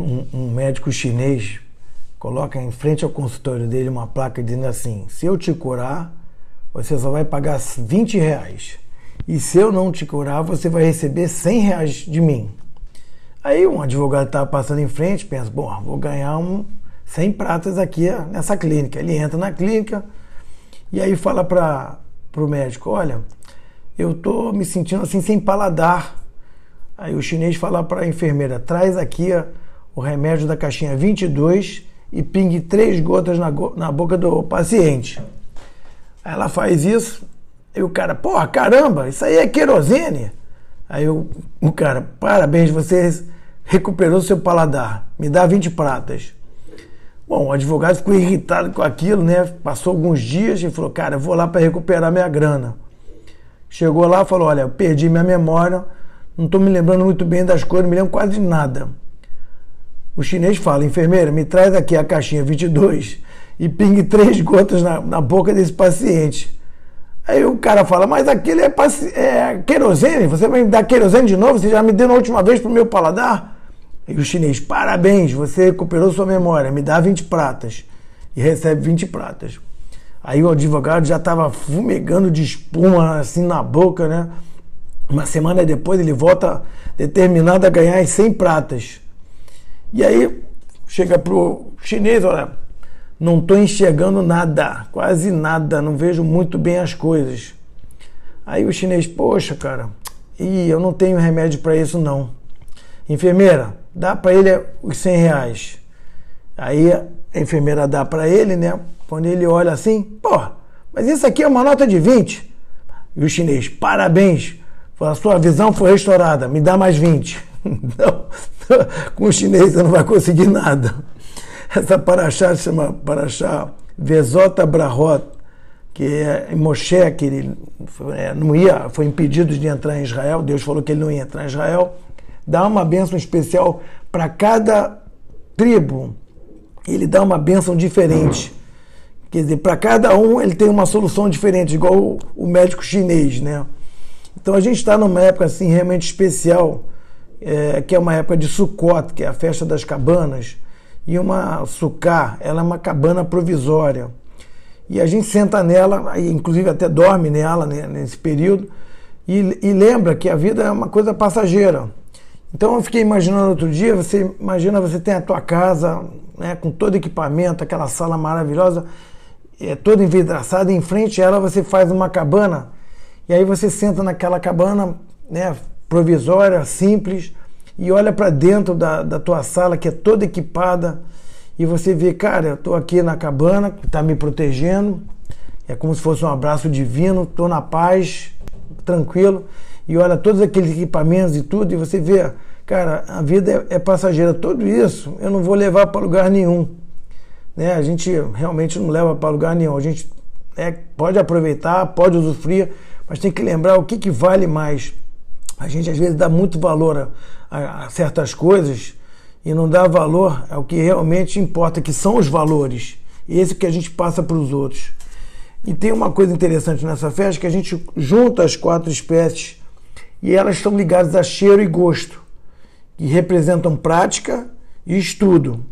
um, um médico chinês coloca em frente ao consultório dele uma placa dizendo assim: se eu te curar, você só vai pagar 20 reais. E se eu não te curar, você vai receber 100 reais de mim. Aí um advogado estava passando em frente, pensa, bom, vou ganhar um 100 pratas aqui nessa clínica. Ele entra na clínica e aí fala para o médico, olha, eu tô me sentindo assim sem paladar. Aí o chinês fala para a enfermeira, traz aqui o remédio da caixinha 22 e pingue três gotas na, na boca do paciente. Ela faz isso, e o cara, porra, caramba, isso aí é querosene. Aí o, o cara, parabéns, você recuperou seu paladar, me dá 20 pratas. Bom, o advogado ficou irritado com aquilo, né? Passou alguns dias e falou, cara, vou lá para recuperar minha grana. Chegou lá falou, olha, eu perdi minha memória, não estou me lembrando muito bem das coisas, não me lembro quase de nada. O chinês fala, enfermeira, me traz aqui a caixinha 22 e pingue três gotas na, na boca desse paciente. Aí o cara fala, mas aquele é, é querosene, você vai me dar querosene de novo? Você já me deu na última vez pro meu paladar? E o chinês, parabéns, você recuperou sua memória, me dá 20 pratas. E recebe 20 pratas. Aí o advogado já estava fumegando de espuma assim na boca, né? Uma semana depois ele volta determinado a ganhar as 100 pratas. E aí chega pro chinês, olha, não estou enxergando nada, quase nada, não vejo muito bem as coisas. Aí o chinês, poxa, cara, e eu não tenho remédio para isso não. Enfermeira, dá para ele os 100 reais. Aí a enfermeira dá para ele, né? Quando ele olha assim, pô, mas isso aqui é uma nota de 20. E o chinês, parabéns, a sua visão foi restaurada, me dá mais 20. Com o chinês você não vai conseguir nada. Essa paraxá chama paraxá Vezota Brahot, que é Moshe, que ele é, não ia, foi impedido de entrar em Israel, Deus falou que ele não ia entrar em Israel, dá uma bênção especial para cada tribo. Ele dá uma bênção diferente. Quer dizer, para cada um ele tem uma solução diferente, igual o médico chinês, né? Então a gente está numa época assim realmente especial, é, que é uma época de Sukkot, que é a festa das cabanas, e uma sucá, ela é uma cabana provisória. E a gente senta nela, inclusive até dorme nela né, nesse período, e, e lembra que a vida é uma coisa passageira. Então eu fiquei imaginando outro dia, você imagina você tem a tua casa, né, com todo equipamento, aquela sala maravilhosa, é, toda envidraçada, em frente a ela você faz uma cabana, e aí você senta naquela cabana, né, provisória, simples, e olha para dentro da, da tua sala que é toda equipada, e você vê, cara, eu estou aqui na cabana, que está me protegendo, é como se fosse um abraço divino, estou na paz, tranquilo, e olha todos aqueles equipamentos e tudo, e você vê, cara, a vida é, é passageira, tudo isso eu não vou levar para lugar nenhum. Né? A gente realmente não leva para lugar nenhum. A gente é, pode aproveitar, pode usufruir, mas tem que lembrar o que, que vale mais. A gente às vezes dá muito valor a, a, a certas coisas e não dá valor ao que realmente importa, que são os valores. Esse que a gente passa para os outros. E tem uma coisa interessante nessa festa que a gente junta as quatro espécies e elas estão ligadas a cheiro e gosto, que representam prática e estudo.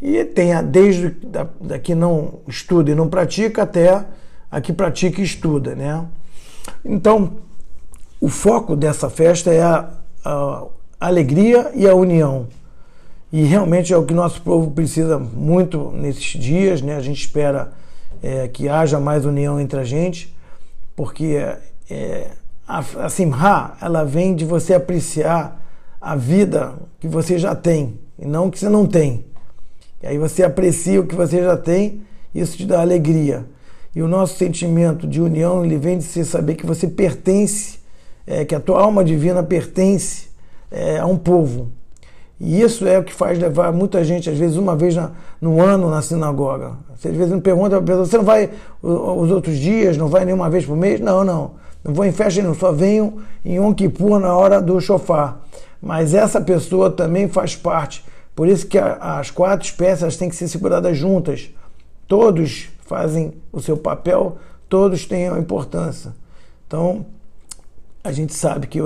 E tem a, desde da, da que não estuda e não pratica até a que pratica e estuda, né? Então, o foco dessa festa é a, a alegria e a união. E realmente é o que nosso povo precisa muito nesses dias, né? A gente espera é, que haja mais união entre a gente, porque é, a, a Simha, ela vem de você apreciar a vida que você já tem e não que você não tem. E aí você aprecia o que você já tem, isso te dá alegria. E o nosso sentimento de união ele vem de você saber que você pertence, é, que a tua alma divina pertence é, a um povo. E isso é o que faz levar muita gente, às vezes, uma vez na, no ano na sinagoga. Você às vezes me pergunta, você não vai os outros dias, não vai nenhuma vez por mês? Não, não. Não vou em festa, não. Só venho em Yom Kippur na hora do chofar. Mas essa pessoa também faz parte por isso que a, as quatro espécies têm que ser seguradas juntas. Todos fazem o seu papel, todos têm a importância. Então, a gente sabe que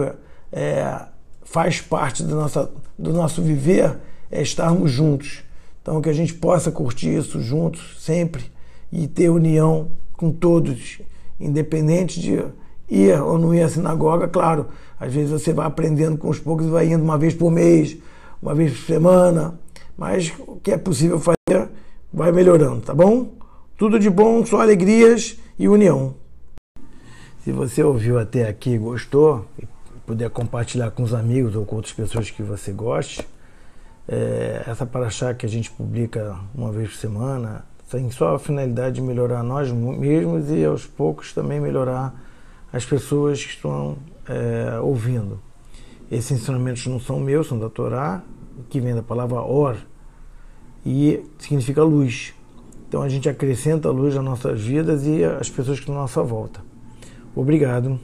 é, faz parte do nosso, do nosso viver é estarmos juntos. Então que a gente possa curtir isso juntos sempre e ter união com todos, independente de ir ou não ir à sinagoga, claro. Às vezes você vai aprendendo com os poucos e vai indo uma vez por mês, uma vez por semana, mas o que é possível fazer vai melhorando, tá bom? Tudo de bom, só alegrias e união. Se você ouviu até aqui e gostou, e puder compartilhar com os amigos ou com outras pessoas que você goste, é, essa paraxá que a gente publica uma vez por semana tem só a finalidade de melhorar nós mesmos e aos poucos também melhorar as pessoas que estão é, ouvindo. Esses ensinamentos não são meus, são da Torá, que vem da palavra or, e significa luz. Então a gente acrescenta a luz nas nossas vidas e as pessoas que estão à nossa volta. Obrigado.